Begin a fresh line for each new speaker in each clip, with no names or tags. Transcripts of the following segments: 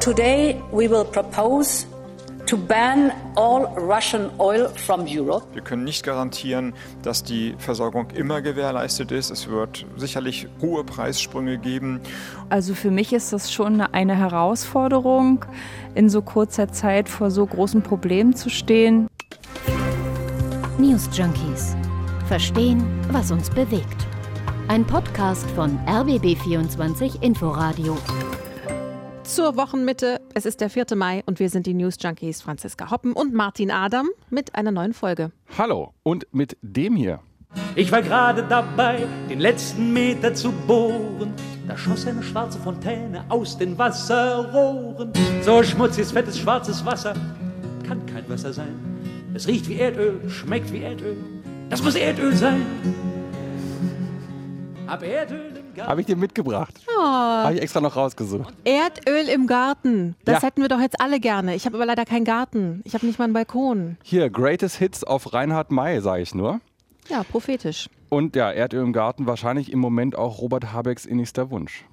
today we will propose to ban all Russian oil from Europe.
Wir können nicht garantieren, dass die Versorgung immer gewährleistet ist. Es wird sicherlich hohe Preissprünge geben.
Also für mich ist das schon eine Herausforderung, in so kurzer Zeit vor so großen Problemen zu stehen.
News Junkies. Verstehen, was uns bewegt. Ein Podcast von RBB24 Inforadio
zur Wochenmitte. Es ist der 4. Mai und wir sind die News Junkies Franziska Hoppen und Martin Adam mit einer neuen Folge.
Hallo und mit dem hier.
Ich war gerade dabei, den letzten Meter zu bohren. Da schoss eine schwarze Fontäne aus den Wasserrohren. So schmutziges, fettes, schwarzes Wasser kann kein Wasser sein. Es riecht wie Erdöl, schmeckt wie Erdöl. Das muss Erdöl sein.
Ab Erdöl habe ich dir mitgebracht. Oh. Habe ich extra noch rausgesucht.
Erdöl im Garten. Das ja. hätten wir doch jetzt alle gerne. Ich habe aber leider keinen Garten. Ich habe nicht mal einen Balkon.
Hier, Greatest Hits auf Reinhard May, sage ich nur.
Ja, prophetisch.
Und ja, Erdöl im Garten wahrscheinlich im Moment auch Robert Habecks innigster Wunsch.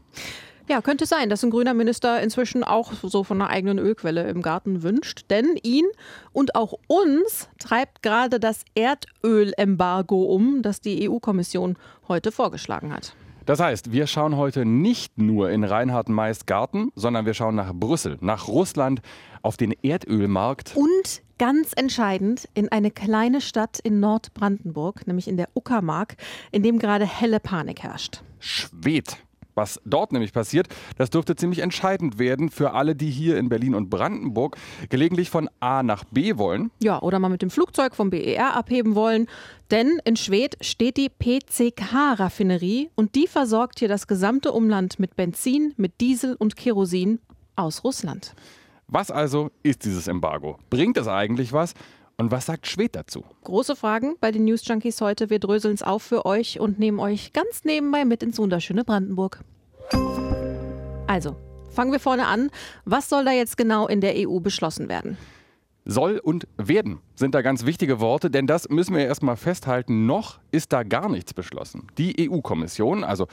Ja, könnte sein, dass ein grüner Minister inzwischen auch so von einer eigenen Ölquelle im Garten wünscht. Denn ihn und auch uns treibt gerade das Erdölembargo um, das die EU-Kommission heute vorgeschlagen hat.
Das heißt, wir schauen heute nicht nur in Reinhard Mays Garten, sondern wir schauen nach Brüssel, nach Russland, auf den Erdölmarkt.
Und ganz entscheidend in eine kleine Stadt in Nordbrandenburg, nämlich in der Uckermark, in dem gerade helle Panik herrscht.
Schwedt. Was dort nämlich passiert, das dürfte ziemlich entscheidend werden für alle, die hier in Berlin und Brandenburg gelegentlich von A nach B wollen.
Ja, oder mal mit dem Flugzeug vom BER abheben wollen. Denn in Schwedt steht die PCK-Raffinerie und die versorgt hier das gesamte Umland mit Benzin, mit Diesel und Kerosin aus Russland.
Was also ist dieses Embargo? Bringt es eigentlich was? Und was sagt Schwed dazu?
Große Fragen bei den News Junkies heute. Wir dröseln es auf für euch und nehmen euch ganz nebenbei mit ins wunderschöne Brandenburg. Also, fangen wir vorne an. Was soll da jetzt genau in der EU beschlossen werden?
Soll und werden sind da ganz wichtige Worte, denn das müssen wir erstmal festhalten. Noch ist da gar nichts beschlossen. Die EU-Kommission, also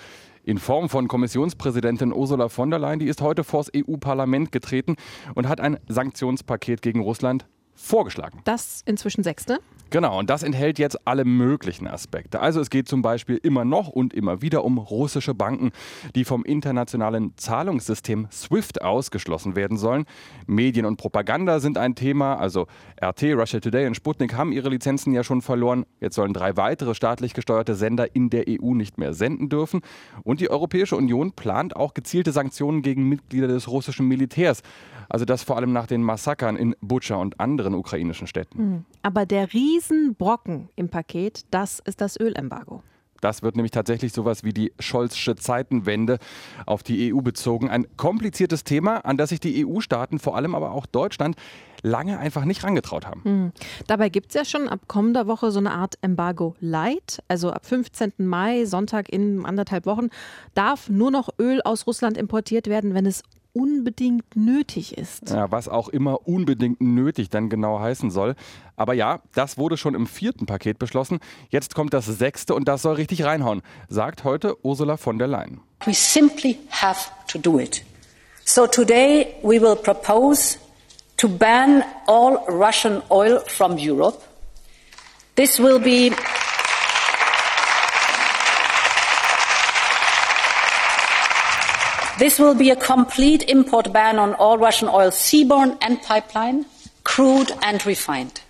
in Form von Kommissionspräsidentin Ursula von der Leyen, die ist heute vors EU-Parlament getreten und hat ein Sanktionspaket gegen Russland vorgeschlagen.
Das inzwischen sechste?
Genau, und das enthält jetzt alle möglichen Aspekte. Also es geht zum Beispiel immer noch und immer wieder um russische Banken, die vom internationalen Zahlungssystem SWIFT ausgeschlossen werden sollen. Medien und Propaganda sind ein Thema. Also RT, Russia Today und Sputnik haben ihre Lizenzen ja schon verloren. Jetzt sollen drei weitere staatlich gesteuerte Sender in der EU nicht mehr senden dürfen. Und die Europäische Union plant auch gezielte Sanktionen gegen Mitglieder des russischen Militärs. Also das vor allem nach den Massakern in Butscha und anderen ukrainischen Städten. Hm.
Aber der Riesenbrocken im Paket, das ist das Ölembargo.
Das wird nämlich tatsächlich sowas wie die Scholzsche Zeitenwende auf die EU bezogen. Ein kompliziertes Thema, an das sich die EU-Staaten, vor allem aber auch Deutschland, lange einfach nicht rangetraut haben. Mhm.
Dabei gibt es ja schon ab kommender Woche so eine Art Embargo Light. Also ab 15. Mai, Sonntag in anderthalb Wochen, darf nur noch Öl aus Russland importiert werden, wenn es unbedingt nötig ist.
Ja, was auch immer unbedingt nötig dann genau heißen soll. Aber ja, das wurde schon im vierten Paket beschlossen. Jetzt kommt das sechste und das soll richtig reinhauen, sagt heute Ursula von der Leyen.
We simply have to do it. So today we will propose to ban all Russian oil from Europe. This will be This will be a complete import ban on all Russian oil seaborne and pipeline, crude and refined.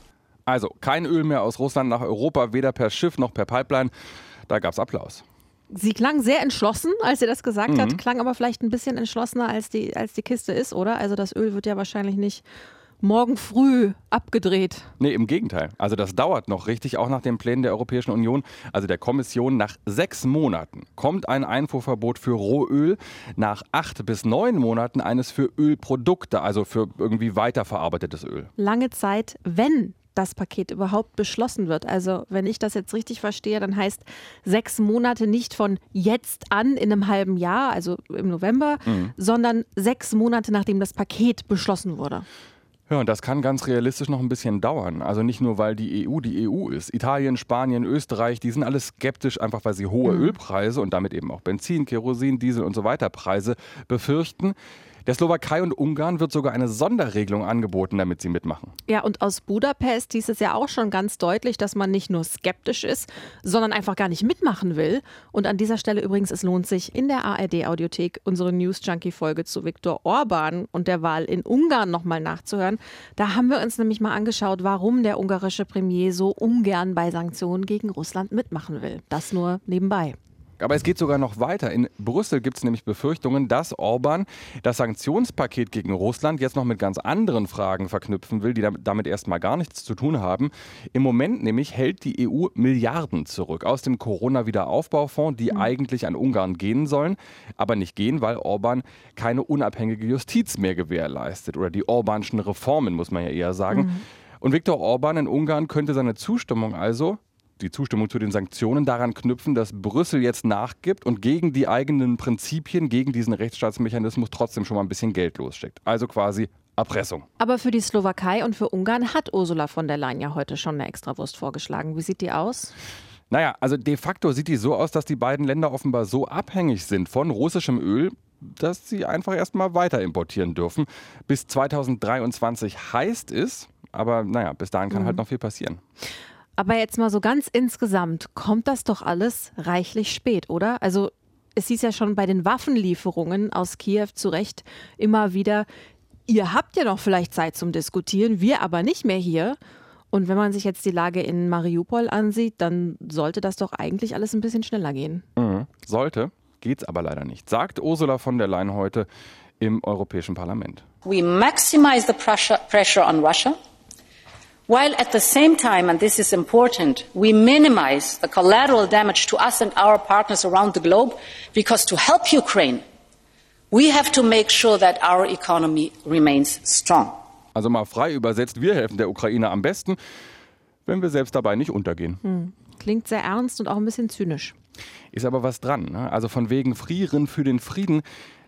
Also kein Öl mehr aus Russland nach Europa, weder per Schiff noch per Pipeline. Da gab es Applaus.
Sie klang sehr entschlossen, als sie das gesagt mhm. hat, klang aber vielleicht ein bisschen entschlossener, als die, als die Kiste ist, oder? Also das Öl wird ja wahrscheinlich nicht morgen früh abgedreht.
Nee, im Gegenteil. Also das dauert noch richtig, auch nach den Plänen der Europäischen Union, also der Kommission. Nach sechs Monaten kommt ein Einfuhrverbot für Rohöl, nach acht bis neun Monaten eines für Ölprodukte, also für irgendwie weiterverarbeitetes Öl.
Lange Zeit, wenn das Paket überhaupt beschlossen wird. Also wenn ich das jetzt richtig verstehe, dann heißt sechs Monate nicht von jetzt an in einem halben Jahr, also im November, mhm. sondern sechs Monate nachdem das Paket beschlossen wurde.
Ja, und das kann ganz realistisch noch ein bisschen dauern. Also nicht nur, weil die EU die EU ist. Italien, Spanien, Österreich, die sind alle skeptisch, einfach weil sie hohe mhm. Ölpreise und damit eben auch Benzin, Kerosin, Diesel und so weiter Preise befürchten. Der Slowakei und Ungarn wird sogar eine Sonderregelung angeboten, damit sie mitmachen.
Ja, und aus Budapest hieß es ja auch schon ganz deutlich, dass man nicht nur skeptisch ist, sondern einfach gar nicht mitmachen will. Und an dieser Stelle übrigens, es lohnt sich, in der ARD-Audiothek unsere News Junkie-Folge zu Viktor Orban und der Wahl in Ungarn nochmal nachzuhören. Da haben wir uns nämlich mal angeschaut, warum der ungarische Premier so ungern bei Sanktionen gegen Russland mitmachen will. Das nur nebenbei.
Aber es geht sogar noch weiter. In Brüssel gibt es nämlich Befürchtungen, dass Orban das Sanktionspaket gegen Russland jetzt noch mit ganz anderen Fragen verknüpfen will, die damit erstmal gar nichts zu tun haben. Im Moment nämlich hält die EU Milliarden zurück aus dem Corona-Wiederaufbaufonds, die mhm. eigentlich an Ungarn gehen sollen, aber nicht gehen, weil Orban keine unabhängige Justiz mehr gewährleistet. Oder die Orbanschen Reformen, muss man ja eher sagen. Mhm. Und Viktor Orban in Ungarn könnte seine Zustimmung also die Zustimmung zu den Sanktionen daran knüpfen, dass Brüssel jetzt nachgibt und gegen die eigenen Prinzipien, gegen diesen Rechtsstaatsmechanismus trotzdem schon mal ein bisschen Geld lossteckt. Also quasi Erpressung.
Aber für die Slowakei und für Ungarn hat Ursula von der Leyen ja heute schon eine Extrawurst vorgeschlagen. Wie sieht die aus?
Naja, also de facto sieht die so aus, dass die beiden Länder offenbar so abhängig sind von russischem Öl, dass sie einfach erstmal weiter importieren dürfen. Bis 2023 heißt es, aber naja, bis dahin kann mhm. halt noch viel passieren.
Aber jetzt mal so ganz insgesamt, kommt das doch alles reichlich spät, oder? Also es hieß ja schon bei den Waffenlieferungen aus Kiew zu Recht immer wieder, ihr habt ja noch vielleicht Zeit zum Diskutieren, wir aber nicht mehr hier. Und wenn man sich jetzt die Lage in Mariupol ansieht, dann sollte das doch eigentlich alles ein bisschen schneller gehen.
Mhm. Sollte, geht's aber leider nicht, sagt Ursula von der Leyen heute im Europäischen Parlament.
We maximize the pressure, pressure on Russia. While at the same time, and this is important, we minimize the collateral damage to us and our partners around the globe, because to help Ukraine, we have to make sure that our economy remains strong.
Also mal frei übersetzt, wir helfen der Ukraine am besten, wenn wir selbst dabei nicht untergehen. Hm.
Klingt sehr ernst und auch ein bisschen zynisch.
Ist aber was dran. Ne? Also von wegen Frieren für den Frieden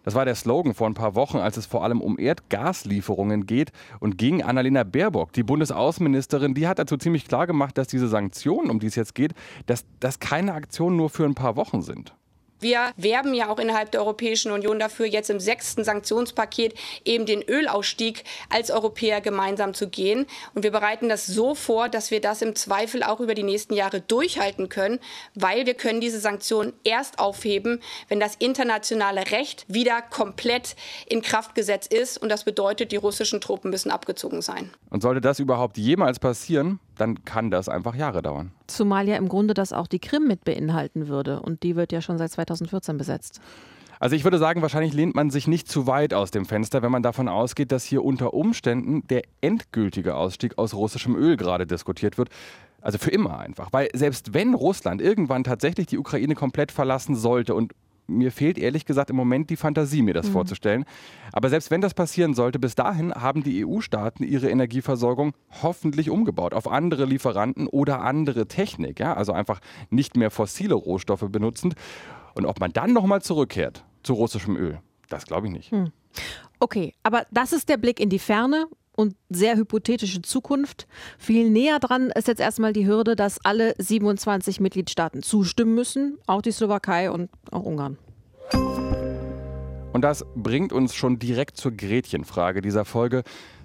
das war der Slogan vor ein paar Wochen, als es vor allem um Erdgaslieferungen geht und ging Annalena Baerbock, die Bundesaußenministerin, die hat dazu ziemlich klar gemacht, dass diese Sanktionen, um die es jetzt geht, dass das keine Aktionen nur für ein paar Wochen sind.
Wir werben ja auch innerhalb der Europäischen Union dafür, jetzt im sechsten Sanktionspaket eben den Ölausstieg als Europäer gemeinsam zu gehen. Und wir bereiten das so vor, dass wir das im Zweifel auch über die nächsten Jahre durchhalten können, weil wir können diese Sanktionen erst aufheben, wenn das internationale Recht wieder komplett in Kraft gesetzt ist. Und das bedeutet, die russischen Truppen müssen abgezogen sein.
Und sollte das überhaupt jemals passieren, dann kann das einfach Jahre dauern.
Zumal ja im Grunde das auch die Krim mit beinhalten würde. Und die wird ja schon seit 2014 besetzt.
Also ich würde sagen, wahrscheinlich lehnt man sich nicht zu weit aus dem Fenster, wenn man davon ausgeht, dass hier unter Umständen der endgültige Ausstieg aus russischem Öl gerade diskutiert wird. Also für immer einfach. Weil selbst wenn Russland irgendwann tatsächlich die Ukraine komplett verlassen sollte und mir fehlt ehrlich gesagt im Moment die Fantasie, mir das mhm. vorzustellen. Aber selbst wenn das passieren sollte, bis dahin haben die EU-Staaten ihre Energieversorgung hoffentlich umgebaut auf andere Lieferanten oder andere Technik. Ja? Also einfach nicht mehr fossile Rohstoffe benutzend. Und ob man dann nochmal zurückkehrt zu russischem Öl, das glaube ich nicht. Mhm.
Okay, aber das ist der Blick in die Ferne und sehr hypothetische Zukunft. Viel näher dran ist jetzt erstmal die Hürde, dass alle 27 Mitgliedstaaten zustimmen müssen, auch die Slowakei und auch Ungarn.
Und das bringt uns schon direkt zur Gretchenfrage dieser Folge.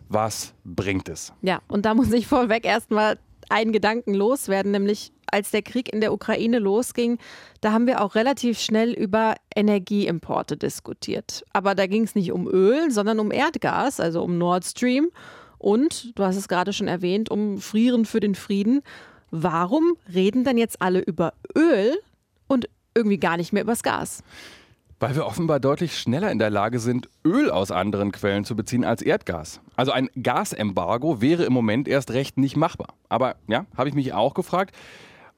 Was bringt es?
Ja, und da muss ich vorweg erstmal einen Gedanken loswerden, nämlich als der Krieg in der Ukraine losging, da haben wir auch relativ schnell über Energieimporte diskutiert. Aber da ging es nicht um Öl, sondern um Erdgas, also um Nord Stream und, du hast es gerade schon erwähnt, um Frieren für den Frieden. Warum reden denn jetzt alle über Öl und irgendwie gar nicht mehr übers Gas?
Weil wir offenbar deutlich schneller in der Lage sind, Öl aus anderen Quellen zu beziehen als Erdgas. Also ein Gasembargo wäre im Moment erst recht nicht machbar. Aber ja, habe ich mich auch gefragt.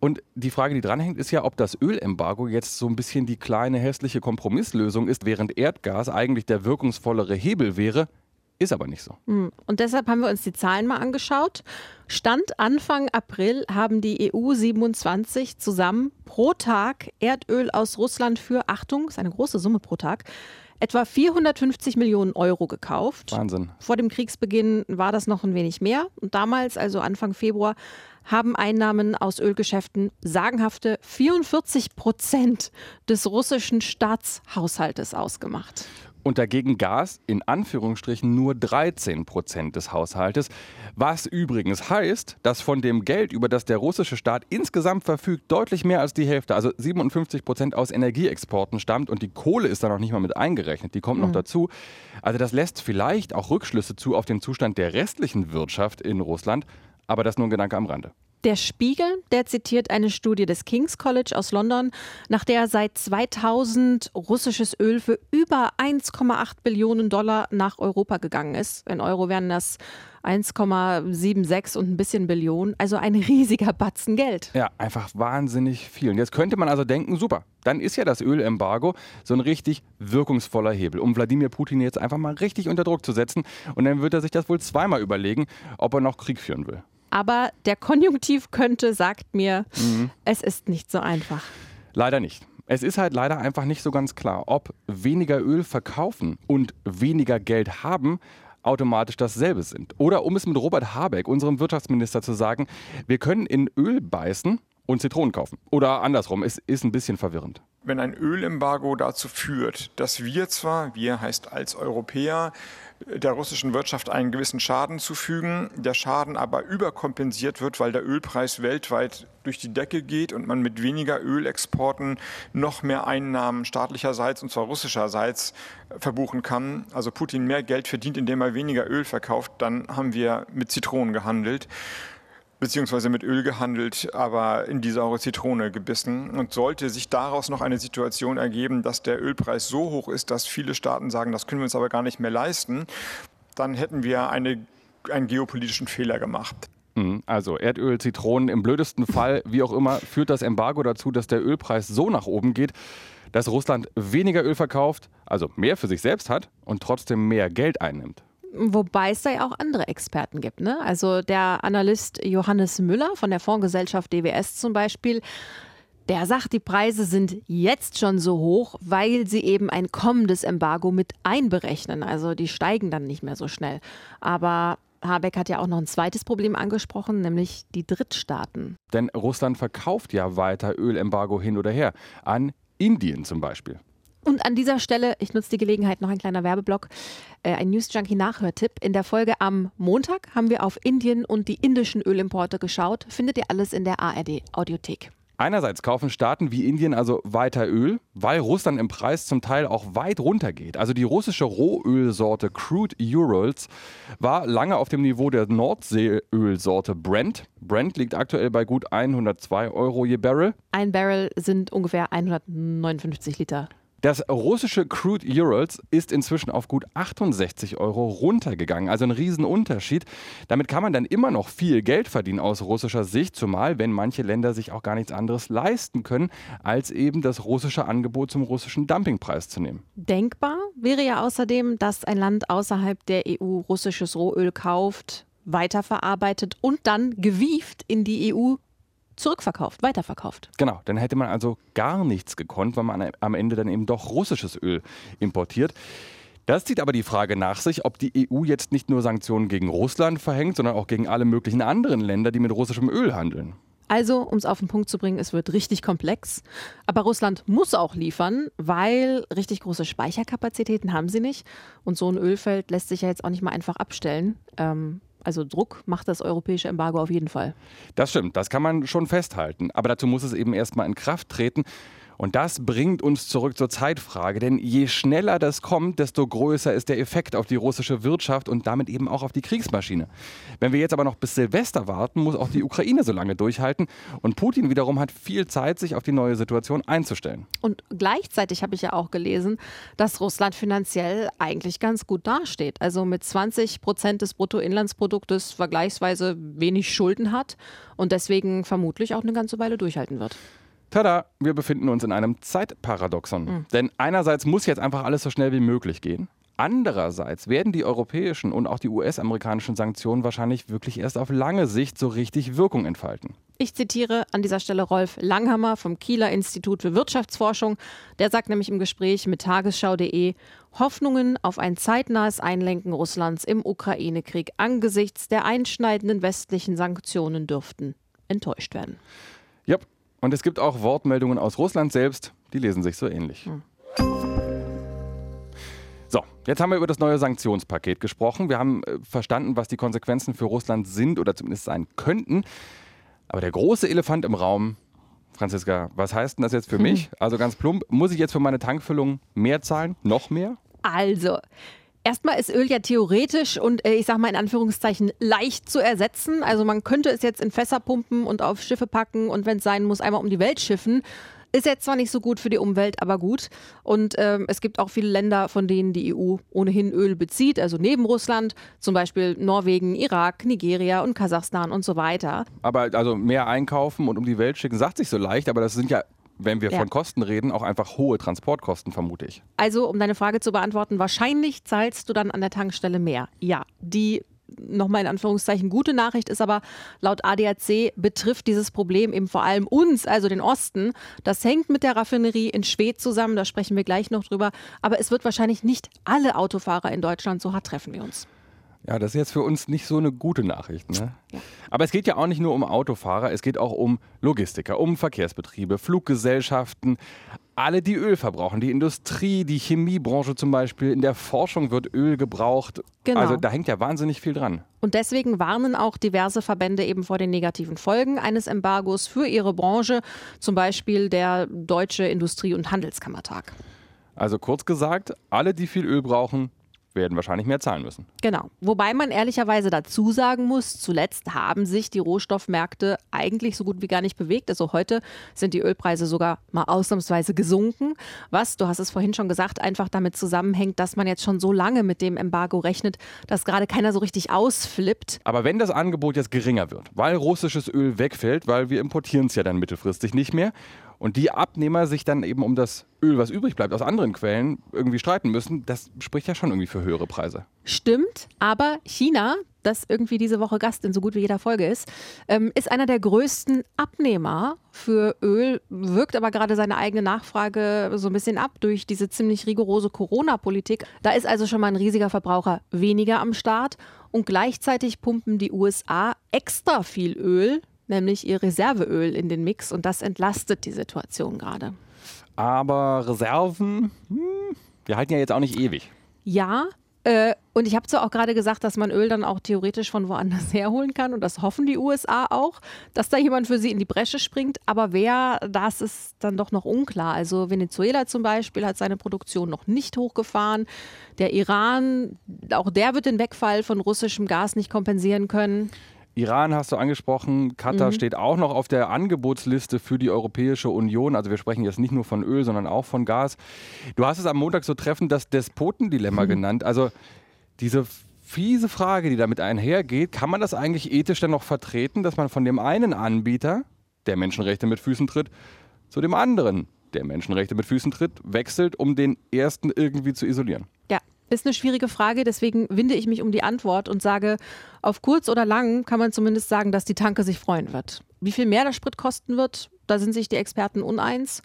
Und die Frage, die dranhängt, ist ja, ob das Ölembargo jetzt so ein bisschen die kleine hässliche Kompromisslösung ist, während Erdgas eigentlich der wirkungsvollere Hebel wäre. Ist aber nicht so.
Hm. Und deshalb haben wir uns die Zahlen mal angeschaut. Stand Anfang April haben die EU 27 zusammen pro Tag Erdöl aus Russland für, Achtung, ist eine große Summe pro Tag, etwa 450 Millionen Euro gekauft.
Wahnsinn.
Vor dem Kriegsbeginn war das noch ein wenig mehr. Und damals, also Anfang Februar, haben Einnahmen aus Ölgeschäften sagenhafte 44 Prozent des russischen Staatshaushaltes ausgemacht.
und dagegen Gas in Anführungsstrichen nur 13 Prozent des Haushaltes. Was übrigens heißt, dass von dem Geld, über das der russische Staat insgesamt verfügt, deutlich mehr als die Hälfte, also 57 Prozent aus Energieexporten stammt und die Kohle ist da noch nicht mal mit eingerechnet, die kommt mhm. noch dazu. Also das lässt vielleicht auch Rückschlüsse zu auf den Zustand der restlichen Wirtschaft in Russland, aber das nur ein Gedanke am Rande.
Der Spiegel, der zitiert eine Studie des King's College aus London, nach der seit 2000 russisches Öl für über 1,8 Billionen Dollar nach Europa gegangen ist. In Euro wären das 1,76 und ein bisschen Billionen, also ein riesiger Batzen Geld.
Ja, einfach wahnsinnig viel. Und jetzt könnte man also denken, super, dann ist ja das Ölembargo so ein richtig wirkungsvoller Hebel, um Wladimir Putin jetzt einfach mal richtig unter Druck zu setzen. Und dann wird er sich das wohl zweimal überlegen, ob er noch Krieg führen will.
Aber der Konjunktiv könnte sagt mir, mhm. es ist nicht so einfach.
Leider nicht. Es ist halt leider einfach nicht so ganz klar, ob weniger Öl verkaufen und weniger Geld haben automatisch dasselbe sind. Oder um es mit Robert Habeck, unserem Wirtschaftsminister, zu sagen, wir können in Öl beißen und Zitronen kaufen. Oder andersrum, es ist ein bisschen verwirrend.
Wenn ein Ölembargo dazu führt, dass wir zwar, wir heißt als Europäer, der russischen Wirtschaft einen gewissen Schaden zufügen, der Schaden aber überkompensiert wird, weil der Ölpreis weltweit durch die Decke geht und man mit weniger Ölexporten noch mehr Einnahmen staatlicherseits und zwar russischerseits verbuchen kann. Also Putin mehr Geld verdient, indem er weniger Öl verkauft, dann haben wir mit Zitronen gehandelt beziehungsweise mit Öl gehandelt, aber in die saure Zitrone gebissen. Und sollte sich daraus noch eine Situation ergeben, dass der Ölpreis so hoch ist, dass viele Staaten sagen, das können wir uns aber gar nicht mehr leisten, dann hätten wir eine, einen geopolitischen Fehler gemacht.
Mhm. Also Erdöl, Zitronen, im blödesten Fall, wie auch immer, führt das Embargo dazu, dass der Ölpreis so nach oben geht, dass Russland weniger Öl verkauft, also mehr für sich selbst hat und trotzdem mehr Geld einnimmt.
Wobei es da ja auch andere Experten gibt. Ne? Also der Analyst Johannes Müller von der Fondsgesellschaft DWS zum Beispiel, der sagt, die Preise sind jetzt schon so hoch, weil sie eben ein kommendes Embargo mit einberechnen. Also die steigen dann nicht mehr so schnell. Aber Habeck hat ja auch noch ein zweites Problem angesprochen, nämlich die Drittstaaten.
Denn Russland verkauft ja weiter Ölembargo hin oder her an Indien zum Beispiel.
Und an dieser Stelle, ich nutze die Gelegenheit, noch ein kleiner Werbeblock, äh, ein News Junkie Nachhörtipp. In der Folge am Montag haben wir auf Indien und die indischen Ölimporte geschaut. Findet ihr alles in der ARD Audiothek.
Einerseits kaufen Staaten wie Indien also weiter Öl, weil Russland im Preis zum Teil auch weit runtergeht. Also die russische Rohölsorte Crude Urals war lange auf dem Niveau der Nordseeölsorte Brent. Brent liegt aktuell bei gut 102 Euro je Barrel.
Ein Barrel sind ungefähr 159 Liter
das russische Crude Urals ist inzwischen auf gut 68 Euro runtergegangen. Also ein Riesenunterschied. Damit kann man dann immer noch viel Geld verdienen aus russischer Sicht, zumal wenn manche Länder sich auch gar nichts anderes leisten können, als eben das russische Angebot zum russischen Dumpingpreis zu nehmen.
Denkbar wäre ja außerdem, dass ein Land außerhalb der EU russisches Rohöl kauft, weiterverarbeitet und dann gewieft in die EU zurückverkauft, weiterverkauft.
Genau, dann hätte man also gar nichts gekonnt, weil man am Ende dann eben doch russisches Öl importiert. Das zieht aber die Frage nach sich, ob die EU jetzt nicht nur Sanktionen gegen Russland verhängt, sondern auch gegen alle möglichen anderen Länder, die mit russischem Öl handeln.
Also, um es auf den Punkt zu bringen, es wird richtig komplex. Aber Russland muss auch liefern, weil richtig große Speicherkapazitäten haben sie nicht. Und so ein Ölfeld lässt sich ja jetzt auch nicht mal einfach abstellen. Ähm, also Druck macht das europäische Embargo auf jeden Fall.
Das stimmt, das kann man schon festhalten. Aber dazu muss es eben erstmal in Kraft treten. Und das bringt uns zurück zur Zeitfrage, denn je schneller das kommt, desto größer ist der Effekt auf die russische Wirtschaft und damit eben auch auf die Kriegsmaschine. Wenn wir jetzt aber noch bis Silvester warten, muss auch die Ukraine so lange durchhalten und Putin wiederum hat viel Zeit, sich auf die neue Situation einzustellen.
Und gleichzeitig habe ich ja auch gelesen, dass Russland finanziell eigentlich ganz gut dasteht. Also mit 20 Prozent des Bruttoinlandsproduktes vergleichsweise wenig Schulden hat und deswegen vermutlich auch eine ganze Weile durchhalten wird.
Tada, wir befinden uns in einem Zeitparadoxon. Mhm. Denn einerseits muss jetzt einfach alles so schnell wie möglich gehen. Andererseits werden die europäischen und auch die US-amerikanischen Sanktionen wahrscheinlich wirklich erst auf lange Sicht so richtig Wirkung entfalten.
Ich zitiere an dieser Stelle Rolf Langhammer vom Kieler Institut für Wirtschaftsforschung. Der sagt nämlich im Gespräch mit tagesschau.de, Hoffnungen auf ein zeitnahes Einlenken Russlands im Ukraine-Krieg angesichts der einschneidenden westlichen Sanktionen dürften enttäuscht werden.
Ja, und es gibt auch Wortmeldungen aus Russland selbst, die lesen sich so ähnlich. Hm. So, Jetzt haben wir über das neue Sanktionspaket gesprochen. Wir haben äh, verstanden, was die Konsequenzen für Russland sind oder zumindest sein könnten. Aber der große Elefant im Raum, Franziska, was heißt denn das jetzt für hm. mich? Also ganz plump, muss ich jetzt für meine Tankfüllung mehr zahlen? Noch mehr?
Also, Erstmal ist Öl ja theoretisch und äh, ich sage mal in Anführungszeichen leicht zu ersetzen. Also man könnte es jetzt in Fässer pumpen und auf Schiffe packen und wenn es sein muss, einmal um die Welt schiffen. Ist jetzt zwar nicht so gut für die Umwelt, aber gut. Und ähm, es gibt auch viele Länder, von denen die EU ohnehin Öl bezieht, also neben Russland, zum Beispiel Norwegen, Irak, Nigeria und Kasachstan und so weiter.
Aber also mehr einkaufen und um die Welt schicken, sagt sich so leicht, aber das sind ja wenn wir ja. von Kosten reden, auch einfach hohe Transportkosten, vermute ich.
Also, um deine Frage zu beantworten, wahrscheinlich zahlst du dann an der Tankstelle mehr. Ja, die nochmal in Anführungszeichen gute Nachricht ist aber, laut ADAC betrifft dieses Problem eben vor allem uns, also den Osten. Das hängt mit der Raffinerie in Schwedt zusammen, da sprechen wir gleich noch drüber. Aber es wird wahrscheinlich nicht alle Autofahrer in Deutschland, so hart treffen wir uns.
Ja, das ist jetzt für uns nicht so eine gute Nachricht. Ne? Aber es geht ja auch nicht nur um Autofahrer, es geht auch um Logistiker, um Verkehrsbetriebe, Fluggesellschaften, alle, die Öl verbrauchen. Die Industrie, die Chemiebranche zum Beispiel. In der Forschung wird Öl gebraucht. Genau. Also da hängt ja wahnsinnig viel dran.
Und deswegen warnen auch diverse Verbände eben vor den negativen Folgen eines Embargos für ihre Branche, zum Beispiel der Deutsche Industrie- und Handelskammertag.
Also kurz gesagt, alle, die viel Öl brauchen, werden wahrscheinlich mehr zahlen müssen.
Genau. Wobei man ehrlicherweise dazu sagen muss, zuletzt haben sich die Rohstoffmärkte eigentlich so gut wie gar nicht bewegt. Also heute sind die Ölpreise sogar mal ausnahmsweise gesunken, was, du hast es vorhin schon gesagt, einfach damit zusammenhängt, dass man jetzt schon so lange mit dem Embargo rechnet, dass gerade keiner so richtig ausflippt.
Aber wenn das Angebot jetzt geringer wird, weil russisches Öl wegfällt, weil wir importieren es ja dann mittelfristig nicht mehr und die Abnehmer sich dann eben um das Öl, was übrig bleibt, aus anderen Quellen irgendwie streiten müssen, das spricht ja schon irgendwie für höhere Preise.
Stimmt, aber China, das irgendwie diese Woche Gast in so gut wie jeder Folge ist, ähm, ist einer der größten Abnehmer für Öl, wirkt aber gerade seine eigene Nachfrage so ein bisschen ab durch diese ziemlich rigorose Corona-Politik. Da ist also schon mal ein riesiger Verbraucher weniger am Start und gleichzeitig pumpen die USA extra viel Öl nämlich ihr Reserveöl in den Mix und das entlastet die Situation gerade.
Aber Reserven, hm, wir halten ja jetzt auch nicht ewig.
Ja, äh, und ich habe zwar auch gerade gesagt, dass man Öl dann auch theoretisch von woanders herholen kann und das hoffen die USA auch, dass da jemand für sie in die Bresche springt. Aber wer, das ist dann doch noch unklar. Also Venezuela zum Beispiel hat seine Produktion noch nicht hochgefahren. Der Iran, auch der wird den Wegfall von russischem Gas nicht kompensieren können.
Iran hast du angesprochen, Katar mhm. steht auch noch auf der Angebotsliste für die Europäische Union. Also wir sprechen jetzt nicht nur von Öl, sondern auch von Gas. Du hast es am Montag so treffend das Despotendilemma mhm. genannt. Also diese fiese Frage, die damit einhergeht, kann man das eigentlich ethisch dann noch vertreten, dass man von dem einen Anbieter, der Menschenrechte mit Füßen tritt, zu dem anderen, der Menschenrechte mit Füßen tritt, wechselt, um den ersten irgendwie zu isolieren?
Ja, ist eine schwierige Frage, deswegen winde ich mich um die Antwort und sage, auf kurz oder lang kann man zumindest sagen, dass die Tanke sich freuen wird. Wie viel mehr der Sprit kosten wird, da sind sich die Experten uneins.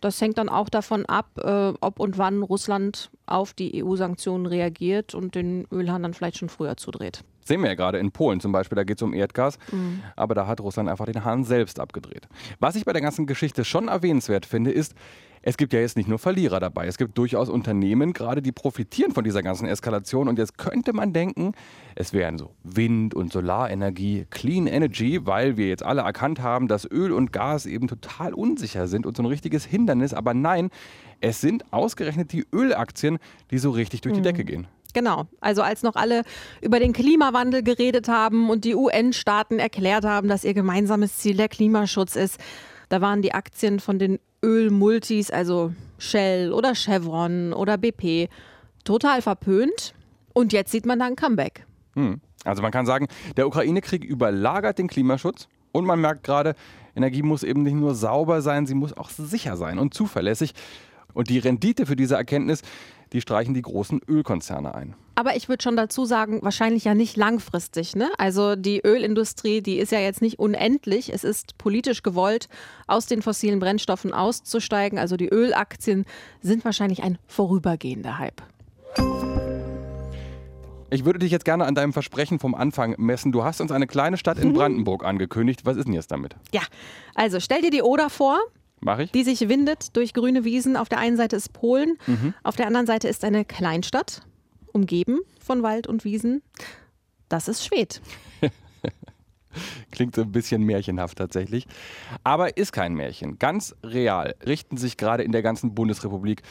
Das hängt dann auch davon ab, äh, ob und wann Russland auf die EU-Sanktionen reagiert und den Ölhahn dann vielleicht schon früher zudreht.
Sehen wir ja gerade in Polen zum Beispiel, da geht es um Erdgas, mhm. aber da hat Russland einfach den Hahn selbst abgedreht. Was ich bei der ganzen Geschichte schon erwähnenswert finde, ist, es gibt ja jetzt nicht nur Verlierer dabei. Es gibt durchaus Unternehmen, gerade die profitieren von dieser ganzen Eskalation. Und jetzt könnte man denken, es wären so Wind- und Solarenergie, Clean Energy, weil wir jetzt alle erkannt haben, dass Öl und Gas eben total unsicher sind und so ein richtiges Hindernis. Aber nein, es sind ausgerechnet die Ölaktien, die so richtig durch die mhm. Decke gehen.
Genau. Also als noch alle über den Klimawandel geredet haben und die UN-Staaten erklärt haben, dass ihr gemeinsames Ziel der Klimaschutz ist, da waren die Aktien von den Ölmultis, also Shell oder Chevron oder BP, total verpönt. Und jetzt sieht man da ein Comeback.
Hm. Also man kann sagen, der Ukraine-Krieg überlagert den Klimaschutz und man merkt gerade, Energie muss eben nicht nur sauber sein, sie muss auch sicher sein und zuverlässig. Und die Rendite für diese Erkenntnis, die streichen die großen Ölkonzerne ein.
Aber ich würde schon dazu sagen, wahrscheinlich ja nicht langfristig. Ne? Also die Ölindustrie, die ist ja jetzt nicht unendlich. Es ist politisch gewollt, aus den fossilen Brennstoffen auszusteigen. Also die Ölaktien sind wahrscheinlich ein vorübergehender Hype.
Ich würde dich jetzt gerne an deinem Versprechen vom Anfang messen. Du hast uns eine kleine Stadt in Brandenburg angekündigt. Was ist denn jetzt damit?
Ja, also stell dir die Oder vor.
Mach ich.
Die sich windet durch grüne Wiesen. Auf der einen Seite ist Polen, mhm. auf der anderen Seite ist eine Kleinstadt umgeben von Wald und Wiesen. Das ist Schwed.
Klingt so ein bisschen märchenhaft tatsächlich. Aber ist kein Märchen. Ganz real richten sich gerade in der ganzen Bundesrepublik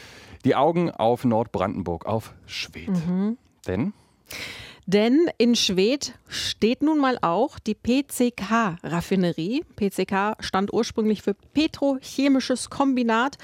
die Augen auf Nordbrandenburg, auf Schwedt. Mhm. Denn?
Denn in Schwedt steht nun mal auch die PCK-Raffinerie. PCK stand ursprünglich für Petrochemisches Kombinat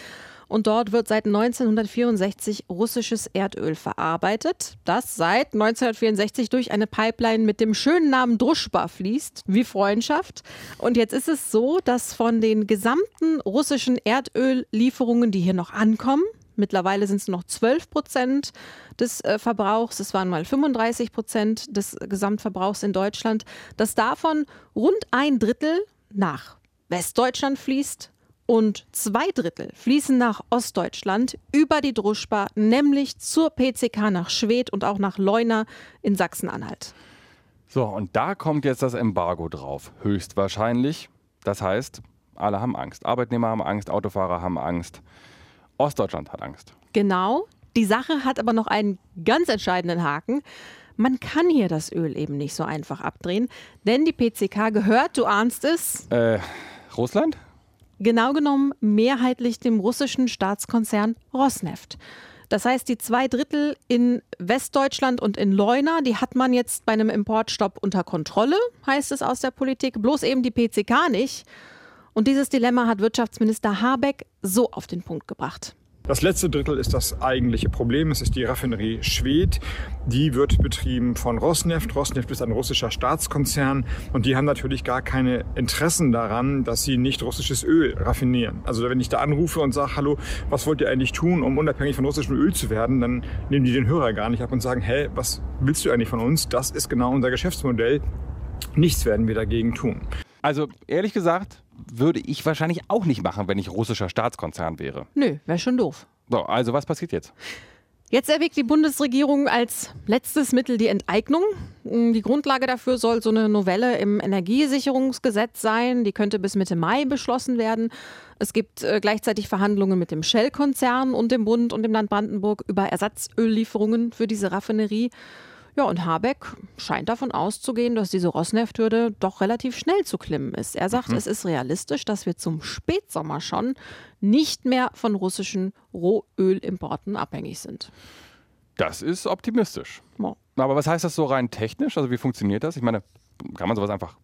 und dort wird seit 1964 russisches Erdöl verarbeitet, das seit 1964 durch eine Pipeline mit dem schönen Namen Druschba fließt, wie Freundschaft. Und jetzt ist es so, dass von den gesamten russischen Erdöllieferungen, die hier noch ankommen, Mittlerweile sind es noch 12 Prozent des äh, Verbrauchs. Es waren mal 35 Prozent des Gesamtverbrauchs in Deutschland. Dass davon rund ein Drittel nach Westdeutschland fließt und zwei Drittel fließen nach Ostdeutschland über die Druschba, nämlich zur PCK nach Schwedt und auch nach Leuna in Sachsen-Anhalt.
So, und da kommt jetzt das Embargo drauf, höchstwahrscheinlich. Das heißt, alle haben Angst. Arbeitnehmer haben Angst, Autofahrer haben Angst. Ostdeutschland hat Angst.
Genau. Die Sache hat aber noch einen ganz entscheidenden Haken. Man kann hier das Öl eben nicht so einfach abdrehen, denn die PCK gehört, du ahnst es.
Äh, Russland?
Genau genommen mehrheitlich dem russischen Staatskonzern Rosneft. Das heißt, die zwei Drittel in Westdeutschland und in Leuna, die hat man jetzt bei einem Importstopp unter Kontrolle, heißt es aus der Politik, bloß eben die PCK nicht. Und dieses Dilemma hat Wirtschaftsminister Habeck so auf den Punkt gebracht.
Das letzte Drittel ist das eigentliche Problem. Es ist die Raffinerie Schwedt. Die wird betrieben von Rosneft. Rosneft ist ein russischer Staatskonzern und die haben natürlich gar keine Interessen daran, dass sie nicht russisches Öl raffinieren. Also wenn ich da anrufe und sage, hallo, was wollt ihr eigentlich tun, um unabhängig von russischem Öl zu werden, dann nehmen die den Hörer gar nicht ab und sagen, hä, was willst du eigentlich von uns? Das ist genau unser Geschäftsmodell. Nichts werden wir dagegen tun.
Also ehrlich gesagt, würde ich wahrscheinlich auch nicht machen, wenn ich russischer Staatskonzern wäre.
Nö, wäre schon doof.
So, also was passiert jetzt?
Jetzt erwägt die Bundesregierung als letztes Mittel die Enteignung. Die Grundlage dafür soll so eine Novelle im Energiesicherungsgesetz sein. Die könnte bis Mitte Mai beschlossen werden. Es gibt äh, gleichzeitig Verhandlungen mit dem Shell-Konzern und dem Bund und dem Land Brandenburg über Ersatzöllieferungen für diese Raffinerie. Ja, und Habeck scheint davon auszugehen, dass diese Rosneft-Hürde doch relativ schnell zu klimmen ist. Er sagt, mhm. es ist realistisch, dass wir zum Spätsommer schon nicht mehr von russischen Rohölimporten abhängig sind.
Das ist optimistisch. Ja. Aber was heißt das so rein technisch? Also wie funktioniert das? Ich meine, kann man sowas einfach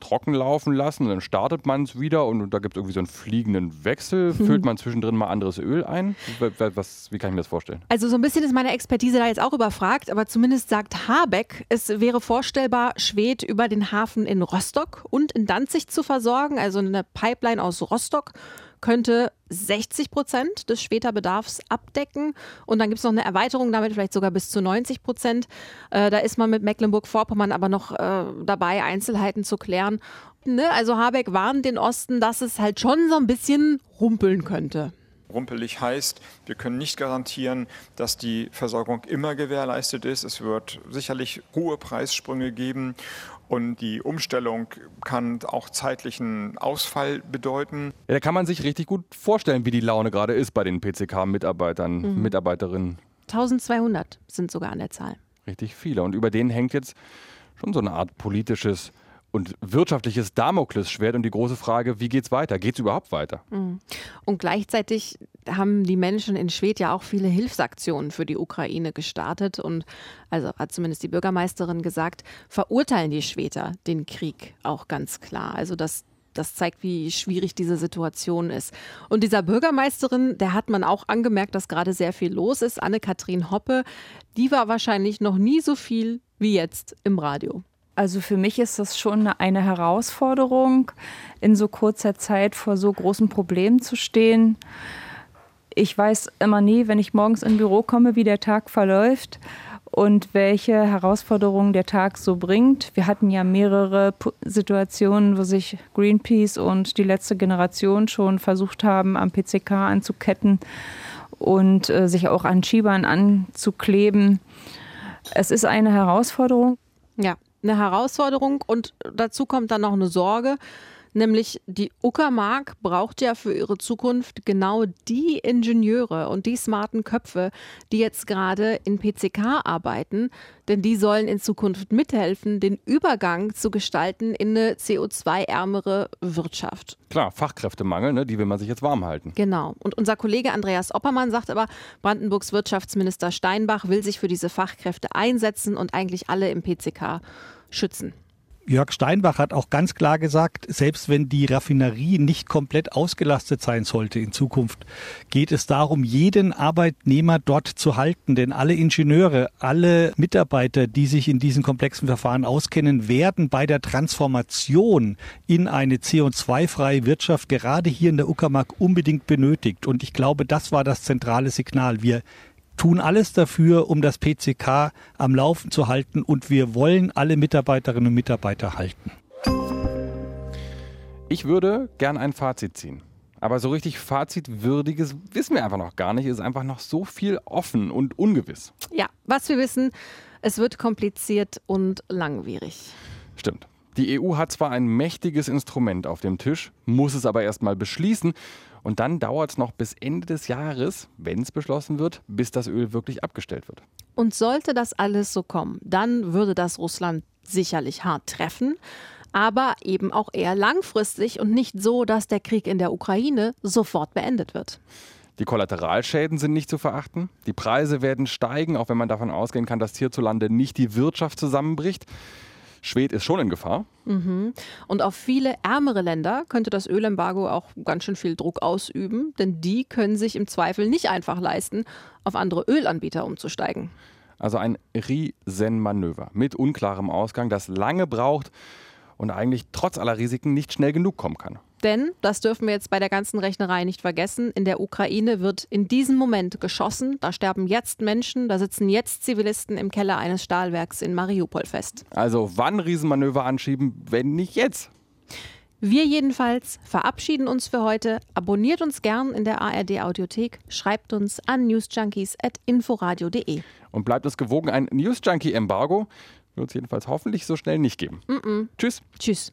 trocken laufen lassen, dann startet man es wieder und da gibt es irgendwie so einen fliegenden Wechsel. Mhm. Füllt man zwischendrin mal anderes Öl ein? Was, wie kann ich mir das vorstellen?
Also so ein bisschen ist meine Expertise da jetzt auch überfragt, aber zumindest sagt Habeck, es wäre vorstellbar, Schwed über den Hafen in Rostock und in Danzig zu versorgen, also eine Pipeline aus Rostock könnte 60 Prozent des Späterbedarfs abdecken. Und dann gibt es noch eine Erweiterung damit, vielleicht sogar bis zu 90 Prozent. Äh, da ist man mit Mecklenburg-Vorpommern aber noch äh, dabei, Einzelheiten zu klären. Ne? Also Habeck warnt den Osten, dass es halt schon so ein bisschen rumpeln könnte.
Rumpelig heißt, wir können nicht garantieren, dass die Versorgung immer gewährleistet ist. Es wird sicherlich hohe Preissprünge geben und die Umstellung kann auch zeitlichen Ausfall bedeuten.
Ja, da kann man sich richtig gut vorstellen, wie die Laune gerade ist bei den PCK-Mitarbeitern, mhm. Mitarbeiterinnen.
1200 sind sogar an der Zahl.
Richtig viele. Und über denen hängt jetzt schon so eine Art politisches und wirtschaftliches Damoklesschwert und die große Frage, wie geht es weiter? Geht es überhaupt weiter? Mhm.
Und gleichzeitig haben die Menschen in Schwed ja auch viele Hilfsaktionen für die Ukraine gestartet und also hat zumindest die Bürgermeisterin gesagt, verurteilen die Schweder den Krieg auch ganz klar. Also das das zeigt, wie schwierig diese Situation ist. Und dieser Bürgermeisterin, der hat man auch angemerkt, dass gerade sehr viel los ist. Anne-Kathrin Hoppe, die war wahrscheinlich noch nie so viel wie jetzt im Radio.
Also für mich ist das schon eine Herausforderung, in so kurzer Zeit vor so großen Problemen zu stehen. Ich weiß immer nie, wenn ich morgens ins Büro komme, wie der Tag verläuft und welche Herausforderungen der Tag so bringt. Wir hatten ja mehrere Situationen, wo sich Greenpeace und die letzte Generation schon versucht haben, am PCK anzuketten und äh, sich auch an Schiebern anzukleben. Es ist eine Herausforderung.
Ja, eine Herausforderung und dazu kommt dann noch eine Sorge. Nämlich die Uckermark braucht ja für ihre Zukunft genau die Ingenieure und die smarten Köpfe, die jetzt gerade in PCK arbeiten, denn die sollen in Zukunft mithelfen, den Übergang zu gestalten in eine CO2-ärmere Wirtschaft.
Klar, Fachkräftemangel, ne, die will man sich jetzt warm halten.
Genau. Und unser Kollege Andreas Oppermann sagt aber, Brandenburgs Wirtschaftsminister Steinbach will sich für diese Fachkräfte einsetzen und eigentlich alle im PCK schützen.
Jörg Steinbach hat auch ganz klar gesagt, selbst wenn die Raffinerie nicht komplett ausgelastet sein sollte in Zukunft, geht es darum, jeden Arbeitnehmer dort zu halten. Denn alle Ingenieure, alle Mitarbeiter, die sich in diesen komplexen Verfahren auskennen, werden bei der Transformation in eine CO2-freie Wirtschaft gerade hier in der Uckermark unbedingt benötigt. Und ich glaube, das war das zentrale Signal. Wir tun alles dafür, um das PCK am Laufen zu halten und wir wollen alle Mitarbeiterinnen und Mitarbeiter halten.
Ich würde gern ein Fazit ziehen. Aber so richtig Fazitwürdiges wissen wir einfach noch gar nicht. Es ist einfach noch so viel offen und ungewiss.
Ja, was wir wissen, es wird kompliziert und langwierig.
Stimmt. Die EU hat zwar ein mächtiges Instrument auf dem Tisch, muss es aber erstmal beschließen. Und dann dauert es noch bis Ende des Jahres, wenn es beschlossen wird, bis das Öl wirklich abgestellt wird.
Und sollte das alles so kommen, dann würde das Russland sicherlich hart treffen, aber eben auch eher langfristig und nicht so, dass der Krieg in der Ukraine sofort beendet wird.
Die Kollateralschäden sind nicht zu verachten. Die Preise werden steigen, auch wenn man davon ausgehen kann, dass hierzulande nicht die Wirtschaft zusammenbricht. Schwed ist schon in Gefahr.
Mhm. Und auf viele ärmere Länder könnte das Ölembargo auch ganz schön viel Druck ausüben, denn die können sich im Zweifel nicht einfach leisten, auf andere Ölanbieter umzusteigen.
Also ein Riesenmanöver mit unklarem Ausgang, das lange braucht und eigentlich trotz aller Risiken nicht schnell genug kommen kann.
Denn, das dürfen wir jetzt bei der ganzen Rechnerei nicht vergessen, in der Ukraine wird in diesem Moment geschossen. Da sterben jetzt Menschen, da sitzen jetzt Zivilisten im Keller eines Stahlwerks in Mariupol fest.
Also wann Riesenmanöver anschieben, wenn nicht jetzt?
Wir jedenfalls verabschieden uns für heute. Abonniert uns gern in der ARD Audiothek, schreibt uns an newsjunkies@inforadio.de.
Und bleibt es gewogen, ein News Junkie Embargo wird es jedenfalls hoffentlich so schnell nicht geben.
Mm -mm.
Tschüss.
Tschüss.